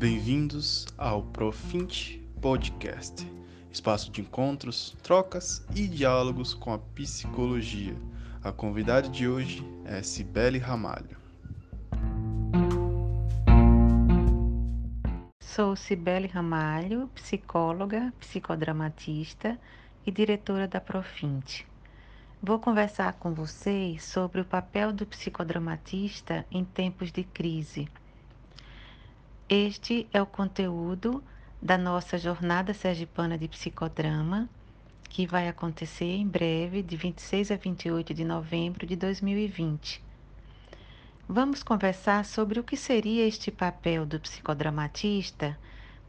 Bem-vindos ao Profint Podcast, espaço de encontros, trocas e diálogos com a psicologia. A convidada de hoje é Cibele Ramalho. Sou Cibele Ramalho, psicóloga, psicodramatista e diretora da Profint. Vou conversar com vocês sobre o papel do psicodramatista em tempos de crise. Este é o conteúdo da nossa jornada sergipana de psicodrama, que vai acontecer em breve, de 26 a 28 de novembro de 2020. Vamos conversar sobre o que seria este papel do psicodramatista,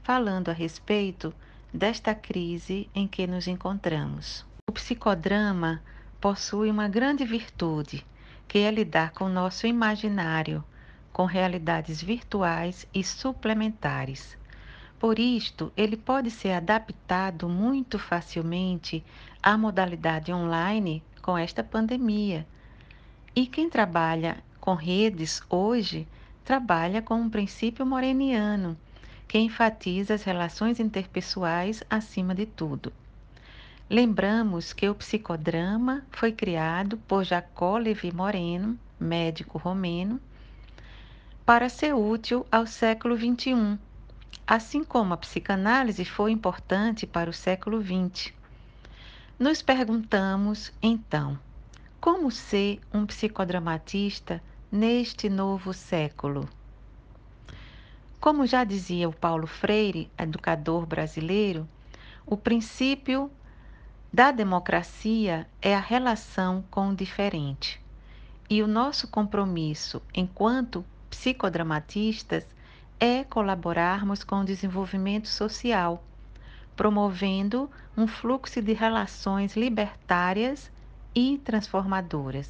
falando a respeito desta crise em que nos encontramos. O psicodrama possui uma grande virtude, que é lidar com o nosso imaginário, com realidades virtuais e suplementares. Por isto, ele pode ser adaptado muito facilmente à modalidade online com esta pandemia. E quem trabalha com redes hoje trabalha com um princípio moreniano, que enfatiza as relações interpessoais acima de tudo. Lembramos que o psicodrama foi criado por Jacó Levi Moreno, médico romeno, para ser útil ao século XXI, assim como a psicanálise foi importante para o século XX. Nos perguntamos, então, como ser um psicodramatista neste novo século? Como já dizia o Paulo Freire, educador brasileiro, o princípio da democracia é a relação com o diferente. E o nosso compromisso enquanto psicodramatistas é colaborarmos com o desenvolvimento social, promovendo um fluxo de relações libertárias e transformadoras.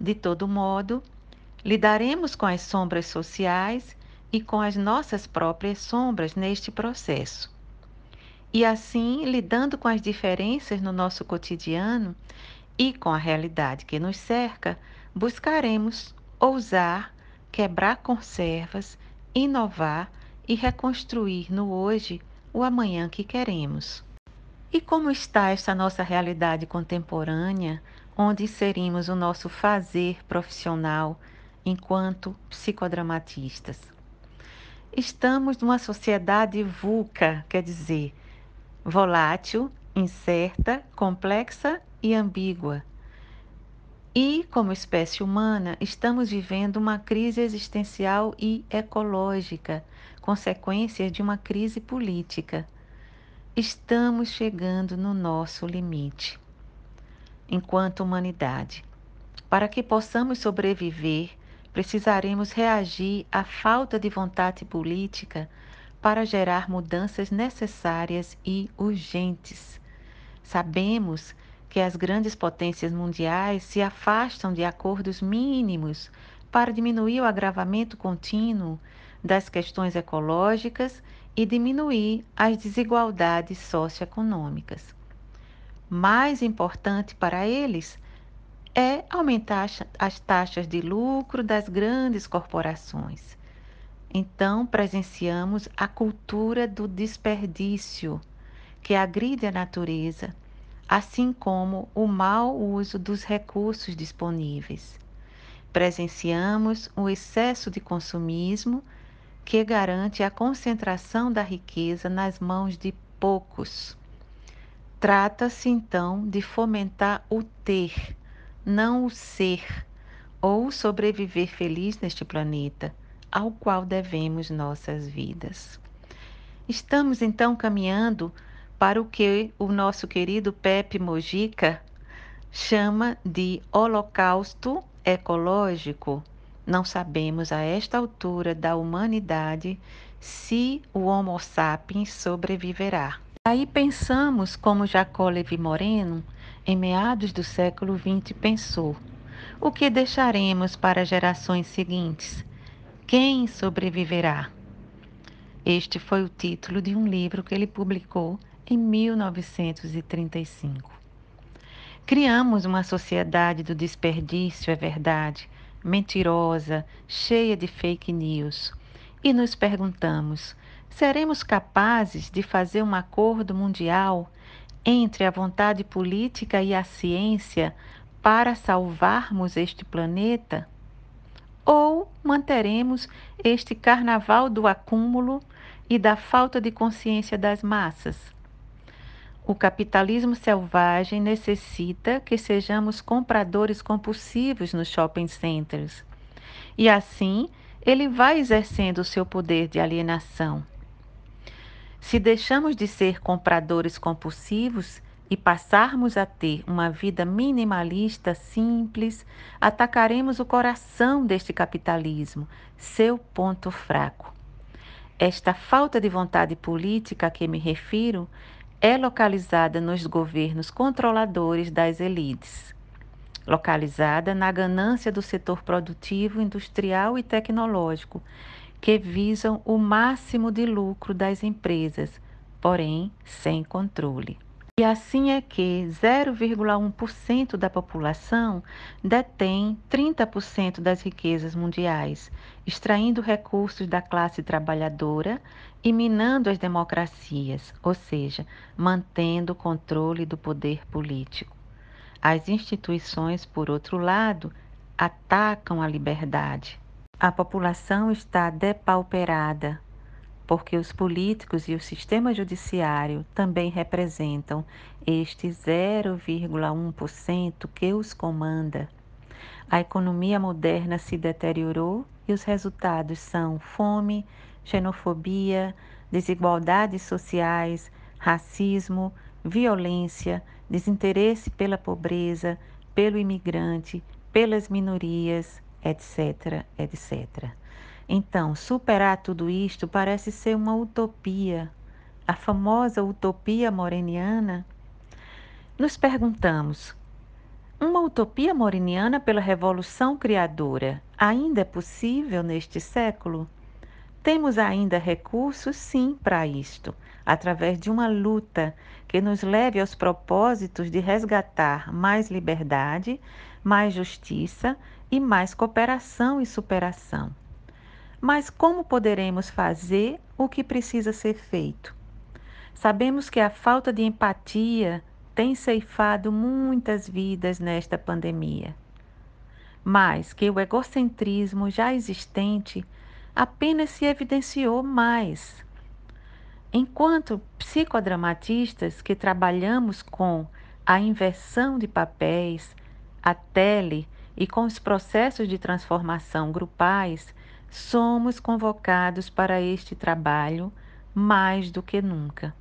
De todo modo, lidaremos com as sombras sociais e com as nossas próprias sombras neste processo. E assim, lidando com as diferenças no nosso cotidiano e com a realidade que nos cerca, buscaremos ousar, quebrar conservas, inovar e reconstruir no hoje o amanhã que queremos. E como está esta nossa realidade contemporânea, onde inserimos o nosso fazer profissional enquanto psicodramatistas? Estamos numa sociedade VUCA, quer dizer, volátil, incerta, complexa e ambígua. E, como espécie humana, estamos vivendo uma crise existencial e ecológica, consequências de uma crise política. Estamos chegando no nosso limite. Enquanto humanidade, para que possamos sobreviver, precisaremos reagir à falta de vontade política para gerar mudanças necessárias e urgentes. Sabemos que as grandes potências mundiais se afastam de acordos mínimos para diminuir o agravamento contínuo das questões ecológicas e diminuir as desigualdades socioeconômicas. Mais importante para eles é aumentar as taxas de lucro das grandes corporações então presenciamos a cultura do desperdício, que agride a natureza, assim como o mau uso dos recursos disponíveis. Presenciamos o excesso de consumismo, que garante a concentração da riqueza nas mãos de poucos. Trata-se então de fomentar o ter, não o ser, ou sobreviver feliz neste planeta ao qual devemos nossas vidas. Estamos então caminhando para o que o nosso querido Pepe Mojica chama de holocausto ecológico. Não sabemos a esta altura da humanidade se o Homo sapiens sobreviverá. Aí pensamos como Jacó Levi Moreno, em meados do século XX, pensou: o que deixaremos para gerações seguintes? Quem sobreviverá? Este foi o título de um livro que ele publicou em 1935. Criamos uma sociedade do desperdício, é verdade, mentirosa, cheia de fake news. e nos perguntamos: seremos capazes de fazer um acordo mundial entre a vontade política e a ciência para salvarmos este planeta? Ou manteremos este carnaval do acúmulo e da falta de consciência das massas? O capitalismo selvagem necessita que sejamos compradores compulsivos nos shopping centers. E assim, ele vai exercendo o seu poder de alienação. Se deixamos de ser compradores compulsivos e passarmos a ter uma vida minimalista, simples, atacaremos o coração deste capitalismo, seu ponto fraco. Esta falta de vontade política a que me refiro é localizada nos governos controladores das elites, localizada na ganância do setor produtivo, industrial e tecnológico que visam o máximo de lucro das empresas, porém sem controle. E assim é que 0,1% da população detém 30% das riquezas mundiais, extraindo recursos da classe trabalhadora e minando as democracias, ou seja, mantendo o controle do poder político. As instituições, por outro lado, atacam a liberdade, a população está depauperada, porque os políticos e o sistema judiciário também representam este 0,1% que os comanda. A economia moderna se deteriorou e os resultados são fome, xenofobia, desigualdades sociais, racismo, violência, desinteresse pela pobreza, pelo imigrante, pelas minorias, etc, etc. Então, superar tudo isto parece ser uma utopia, a famosa utopia moreniana. Nos perguntamos: uma utopia moreniana pela revolução criadora ainda é possível neste século? Temos ainda recursos, sim, para isto, através de uma luta que nos leve aos propósitos de resgatar mais liberdade, mais justiça e mais cooperação e superação. Mas como poderemos fazer o que precisa ser feito? Sabemos que a falta de empatia tem ceifado muitas vidas nesta pandemia, mas que o egocentrismo já existente apenas se evidenciou mais. Enquanto psicodramatistas que trabalhamos com a inversão de papéis, a tele e com os processos de transformação grupais, somos convocados para este trabalho mais do que nunca.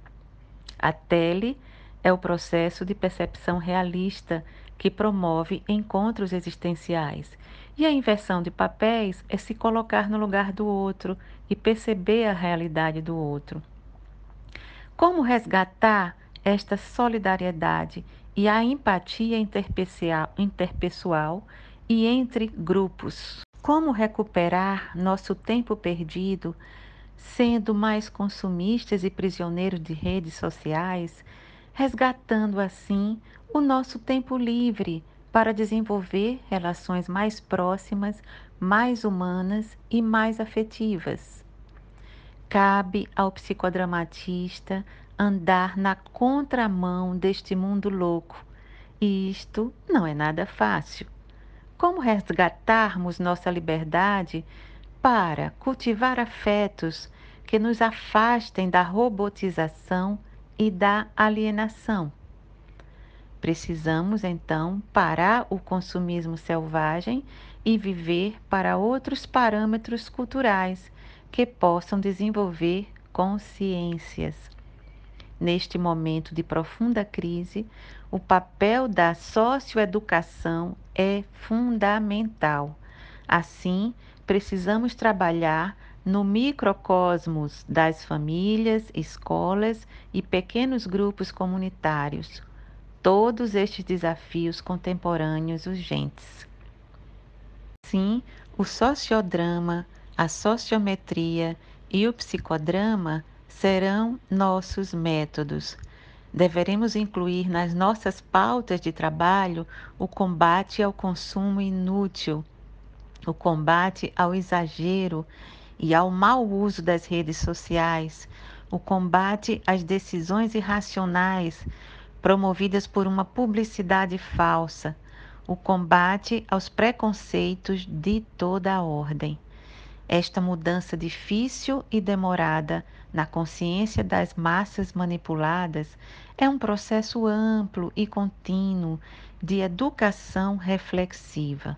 A tele é o processo de percepção realista que promove encontros existenciais. E a inversão de papéis é se colocar no lugar do outro e perceber a realidade do outro. Como resgatar esta solidariedade e a empatia interpessoal e entre grupos. Como recuperar nosso tempo perdido sendo mais consumistas e prisioneiros de redes sociais, resgatando assim o nosso tempo livre para desenvolver relações mais próximas, mais humanas e mais afetivas. Cabe ao psicodramatista andar na contramão deste mundo louco. E isto não é nada fácil. Como resgatarmos nossa liberdade para cultivar afetos que nos afastem da robotização e da alienação? Precisamos então parar o consumismo selvagem e viver para outros parâmetros culturais que possam desenvolver consciências. Neste momento de profunda crise, o papel da socioeducação é fundamental. Assim, precisamos trabalhar no microcosmos das famílias, escolas e pequenos grupos comunitários. Todos estes desafios contemporâneos urgentes. Sim, o sociodrama, a sociometria e o psicodrama serão nossos métodos. Deveremos incluir nas nossas pautas de trabalho o combate ao consumo inútil, o combate ao exagero e ao mau uso das redes sociais, o combate às decisões irracionais promovidas por uma publicidade falsa, o combate aos preconceitos de toda a ordem. Esta mudança difícil e demorada na consciência das massas manipuladas é um processo amplo e contínuo de educação reflexiva.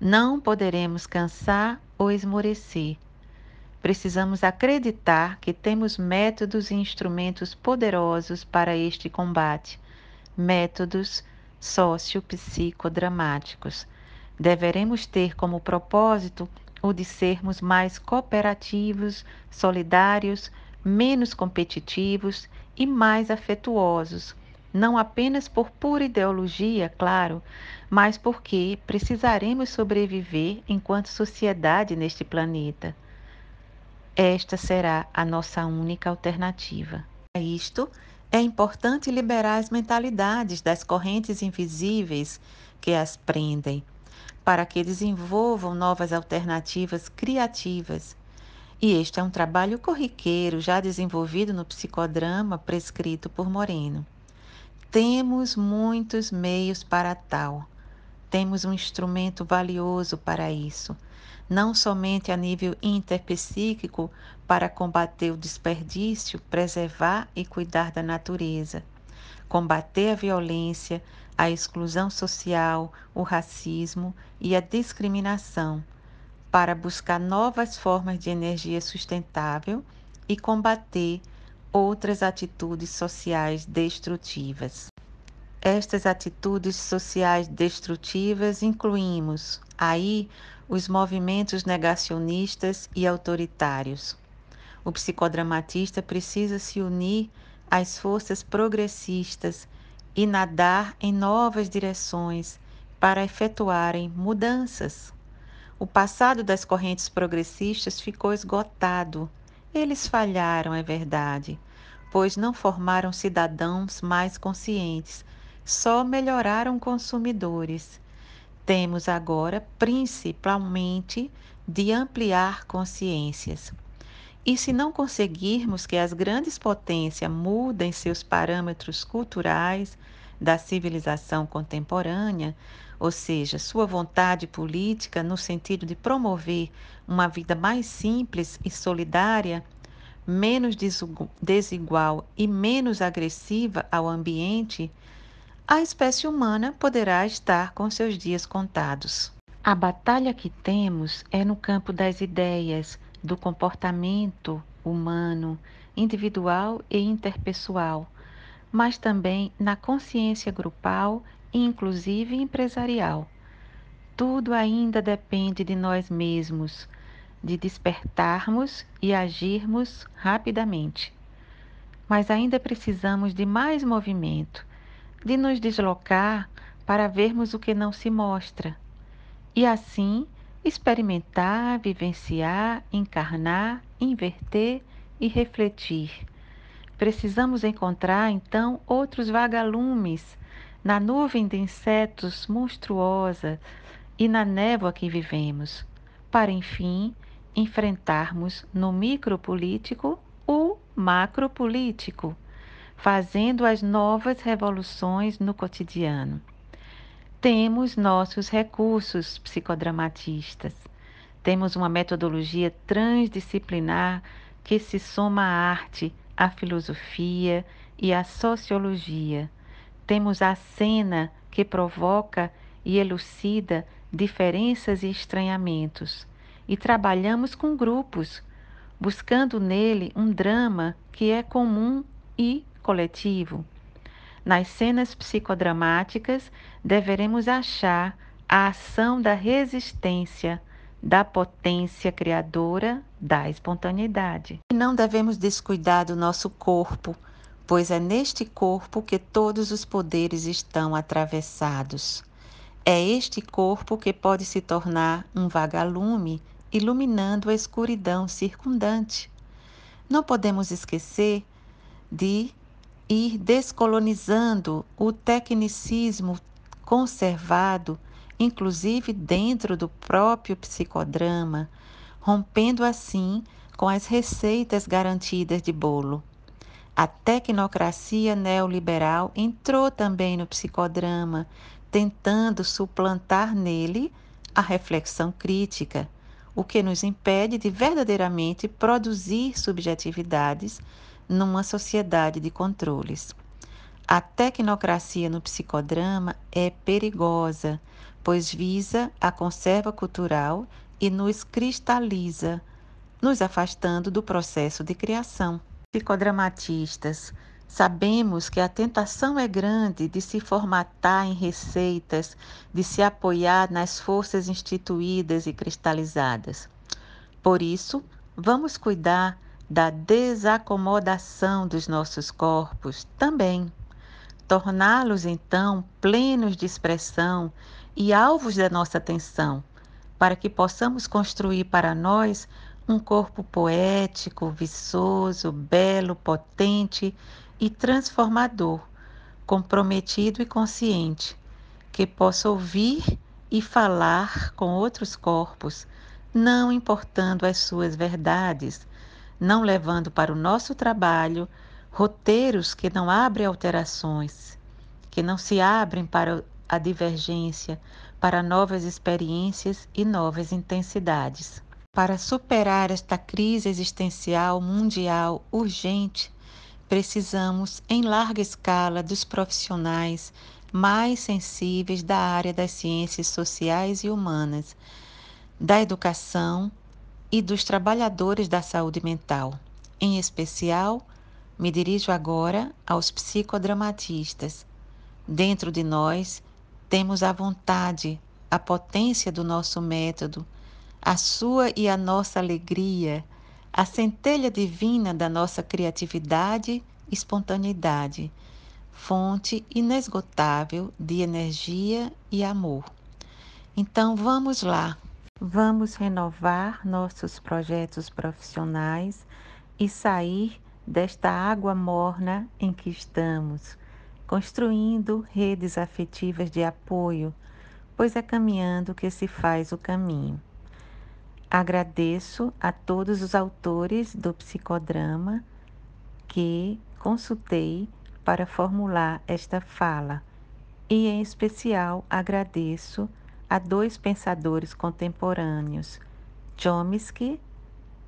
Não poderemos cansar ou esmorecer. Precisamos acreditar que temos métodos e instrumentos poderosos para este combate, métodos sociopsicodramáticos. Deveremos ter como propósito o de sermos mais cooperativos, solidários, menos competitivos e mais afetuosos, não apenas por pura ideologia, claro, mas porque precisaremos sobreviver enquanto sociedade neste planeta. Esta será a nossa única alternativa. A isto, é importante liberar as mentalidades das correntes invisíveis que as prendem para que desenvolvam novas alternativas criativas. E este é um trabalho corriqueiro já desenvolvido no psicodrama prescrito por Moreno. Temos muitos meios para tal. Temos um instrumento valioso para isso, não somente a nível interpsíquico para combater o desperdício, preservar e cuidar da natureza, combater a violência, a exclusão social, o racismo e a discriminação, para buscar novas formas de energia sustentável e combater outras atitudes sociais destrutivas. Estas atitudes sociais destrutivas incluímos aí os movimentos negacionistas e autoritários. O psicodramatista precisa se unir às forças progressistas e nadar em novas direções para efetuarem mudanças. O passado das correntes progressistas ficou esgotado. Eles falharam, é verdade, pois não formaram cidadãos mais conscientes, só melhoraram consumidores. Temos agora, principalmente, de ampliar consciências. E se não conseguirmos que as grandes potências mudem seus parâmetros culturais da civilização contemporânea, ou seja, sua vontade política no sentido de promover uma vida mais simples e solidária, menos desigual e menos agressiva ao ambiente, a espécie humana poderá estar com seus dias contados. A batalha que temos é no campo das ideias, do comportamento humano, individual e interpessoal, mas também na consciência grupal e inclusive empresarial. Tudo ainda depende de nós mesmos, de despertarmos e agirmos rapidamente. Mas ainda precisamos de mais movimento, de nos deslocar para vermos o que não se mostra. E assim experimentar, vivenciar, encarnar, inverter e refletir. Precisamos encontrar então outros vagalumes na nuvem de insetos monstruosa e na névoa que vivemos, para enfim enfrentarmos no micropolítico o macropolítico, fazendo as novas revoluções no cotidiano temos nossos recursos psicodramatistas. Temos uma metodologia transdisciplinar que se soma à arte, à filosofia e à sociologia. Temos a cena que provoca e elucida diferenças e estranhamentos. E trabalhamos com grupos, buscando nele um drama que é comum e coletivo. Nas cenas psicodramáticas, deveremos achar a ação da resistência, da potência criadora, da espontaneidade. E não devemos descuidar do nosso corpo, pois é neste corpo que todos os poderes estão atravessados. É este corpo que pode se tornar um vagalume, iluminando a escuridão circundante. Não podemos esquecer de ir descolonizando o tecnicismo conservado, inclusive dentro do próprio psicodrama, rompendo assim com as receitas garantidas de bolo. A tecnocracia neoliberal entrou também no psicodrama, tentando suplantar nele a reflexão crítica, o que nos impede de verdadeiramente produzir subjetividades numa sociedade de controles. A tecnocracia no psicodrama é perigosa, pois visa a conserva cultural e nos cristaliza, nos afastando do processo de criação. Psicodramatistas, sabemos que a tentação é grande de se formatar em receitas, de se apoiar nas forças instituídas e cristalizadas. Por isso, vamos cuidar da desacomodação dos nossos corpos também. Torná-los então plenos de expressão e alvos da nossa atenção, para que possamos construir para nós um corpo poético, viçoso, belo, potente e transformador, comprometido e consciente, que possa ouvir e falar com outros corpos, não importando as suas verdades, não levando para o nosso trabalho roteiros que não abrem alterações, que não se abrem para a divergência, para novas experiências e novas intensidades. Para superar esta crise existencial mundial urgente, precisamos, em larga escala, dos profissionais mais sensíveis da área das ciências sociais e humanas, da educação e dos trabalhadores da saúde mental. Em especial, me dirijo agora aos psicodramatistas. Dentro de nós, temos a vontade, a potência do nosso método a sua e a nossa alegria, a centelha divina da nossa criatividade espontaneidade, fonte inesgotável de energia e amor. Então vamos lá, vamos renovar nossos projetos profissionais e sair desta água morna em que estamos, construindo redes afetivas de apoio, pois é caminhando que se faz o caminho. Agradeço a todos os autores do psicodrama que consultei para formular esta fala, e em especial agradeço a dois pensadores contemporâneos, Chomsky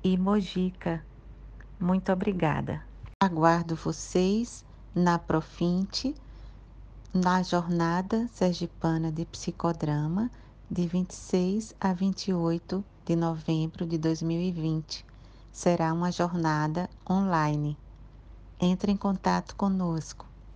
e Mojica. Muito obrigada. Aguardo vocês na Profinte, na jornada sergipana de psicodrama de 26 a 28 de novembro de 2020. Será uma jornada online. Entre em contato conosco.